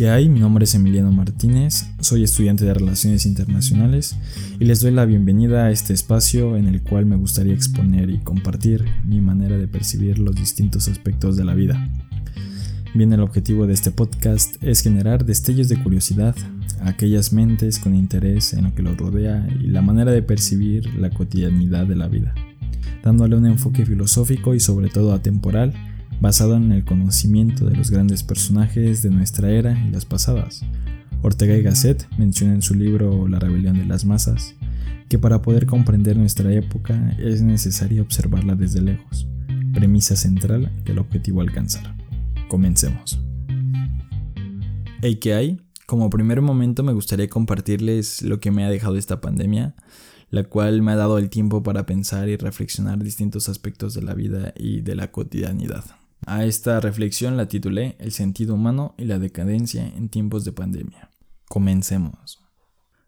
¿Qué hay? Mi nombre es Emiliano Martínez, soy estudiante de Relaciones Internacionales y les doy la bienvenida a este espacio en el cual me gustaría exponer y compartir mi manera de percibir los distintos aspectos de la vida. Bien, el objetivo de este podcast es generar destellos de curiosidad a aquellas mentes con interés en lo que los rodea y la manera de percibir la cotidianidad de la vida, dándole un enfoque filosófico y sobre todo atemporal basado en el conocimiento de los grandes personajes de nuestra era y las pasadas. Ortega y Gasset menciona en su libro La rebelión de las masas que para poder comprender nuestra época es necesario observarla desde lejos, premisa central del objetivo a alcanzar. Comencemos. Hey, ¿qué hay? Como primer momento me gustaría compartirles lo que me ha dejado esta pandemia, la cual me ha dado el tiempo para pensar y reflexionar distintos aspectos de la vida y de la cotidianidad. A esta reflexión la titulé El sentido humano y la decadencia en tiempos de pandemia. Comencemos.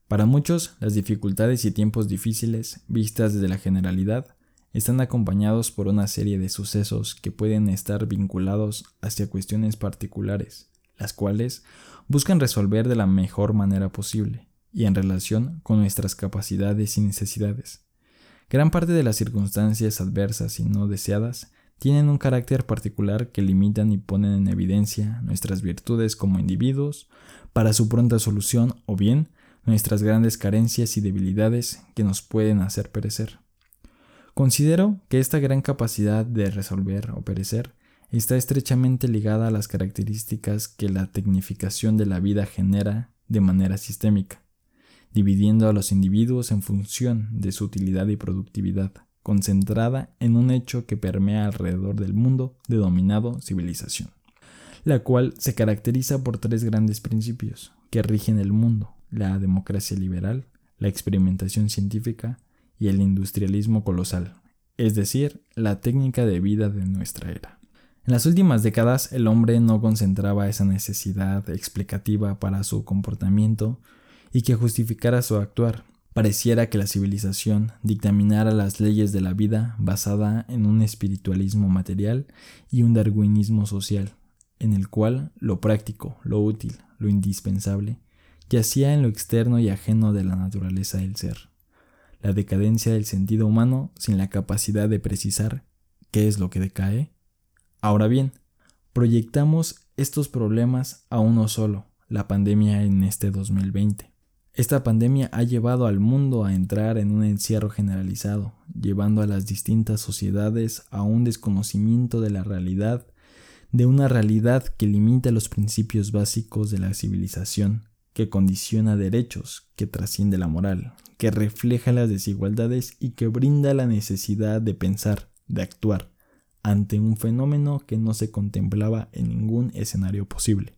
Para muchos, las dificultades y tiempos difíciles, vistas desde la generalidad, están acompañados por una serie de sucesos que pueden estar vinculados hacia cuestiones particulares, las cuales buscan resolver de la mejor manera posible y en relación con nuestras capacidades y necesidades. Gran parte de las circunstancias adversas y no deseadas tienen un carácter particular que limitan y ponen en evidencia nuestras virtudes como individuos para su pronta solución o bien nuestras grandes carencias y debilidades que nos pueden hacer perecer. Considero que esta gran capacidad de resolver o perecer está estrechamente ligada a las características que la tecnificación de la vida genera de manera sistémica, dividiendo a los individuos en función de su utilidad y productividad concentrada en un hecho que permea alrededor del mundo denominado civilización, la cual se caracteriza por tres grandes principios que rigen el mundo, la democracia liberal, la experimentación científica y el industrialismo colosal, es decir, la técnica de vida de nuestra era. En las últimas décadas el hombre no concentraba esa necesidad explicativa para su comportamiento y que justificara su actuar, Pareciera que la civilización dictaminara las leyes de la vida basada en un espiritualismo material y un darwinismo social, en el cual lo práctico, lo útil, lo indispensable, yacía en lo externo y ajeno de la naturaleza del ser. La decadencia del sentido humano sin la capacidad de precisar qué es lo que decae. Ahora bien, proyectamos estos problemas a uno solo, la pandemia en este 2020. Esta pandemia ha llevado al mundo a entrar en un encierro generalizado, llevando a las distintas sociedades a un desconocimiento de la realidad, de una realidad que limita los principios básicos de la civilización, que condiciona derechos, que trasciende la moral, que refleja las desigualdades y que brinda la necesidad de pensar, de actuar, ante un fenómeno que no se contemplaba en ningún escenario posible.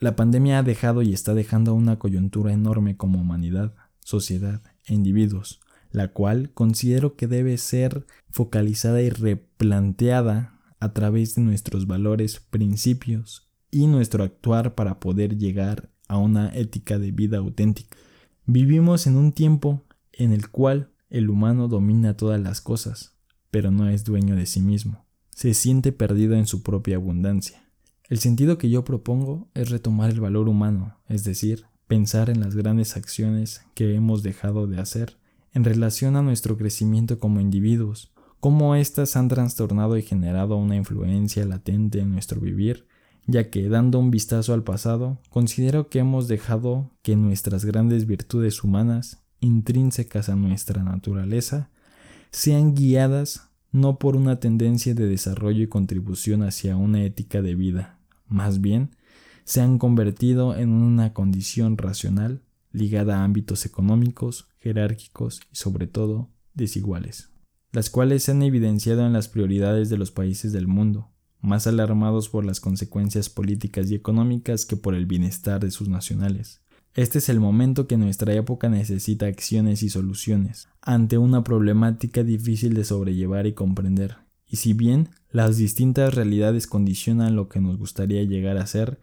La pandemia ha dejado y está dejando una coyuntura enorme como humanidad, sociedad e individuos, la cual considero que debe ser focalizada y replanteada a través de nuestros valores, principios y nuestro actuar para poder llegar a una ética de vida auténtica. Vivimos en un tiempo en el cual el humano domina todas las cosas, pero no es dueño de sí mismo. Se siente perdido en su propia abundancia. El sentido que yo propongo es retomar el valor humano, es decir, pensar en las grandes acciones que hemos dejado de hacer en relación a nuestro crecimiento como individuos, cómo éstas han trastornado y generado una influencia latente en nuestro vivir, ya que dando un vistazo al pasado, considero que hemos dejado que nuestras grandes virtudes humanas, intrínsecas a nuestra naturaleza, sean guiadas no por una tendencia de desarrollo y contribución hacia una ética de vida, más bien, se han convertido en una condición racional ligada a ámbitos económicos, jerárquicos y sobre todo desiguales, las cuales se han evidenciado en las prioridades de los países del mundo, más alarmados por las consecuencias políticas y económicas que por el bienestar de sus nacionales. Este es el momento que nuestra época necesita acciones y soluciones ante una problemática difícil de sobrellevar y comprender, y si bien las distintas realidades condicionan lo que nos gustaría llegar a ser,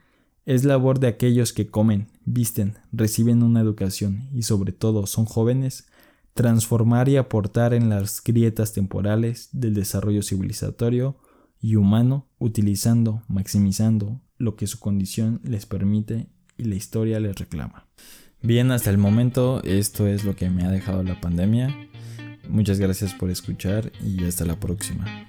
es labor de aquellos que comen, visten, reciben una educación y sobre todo son jóvenes, transformar y aportar en las grietas temporales del desarrollo civilizatorio y humano, utilizando, maximizando lo que su condición les permite y la historia les reclama. Bien, hasta el momento esto es lo que me ha dejado la pandemia. Muchas gracias por escuchar y hasta la próxima.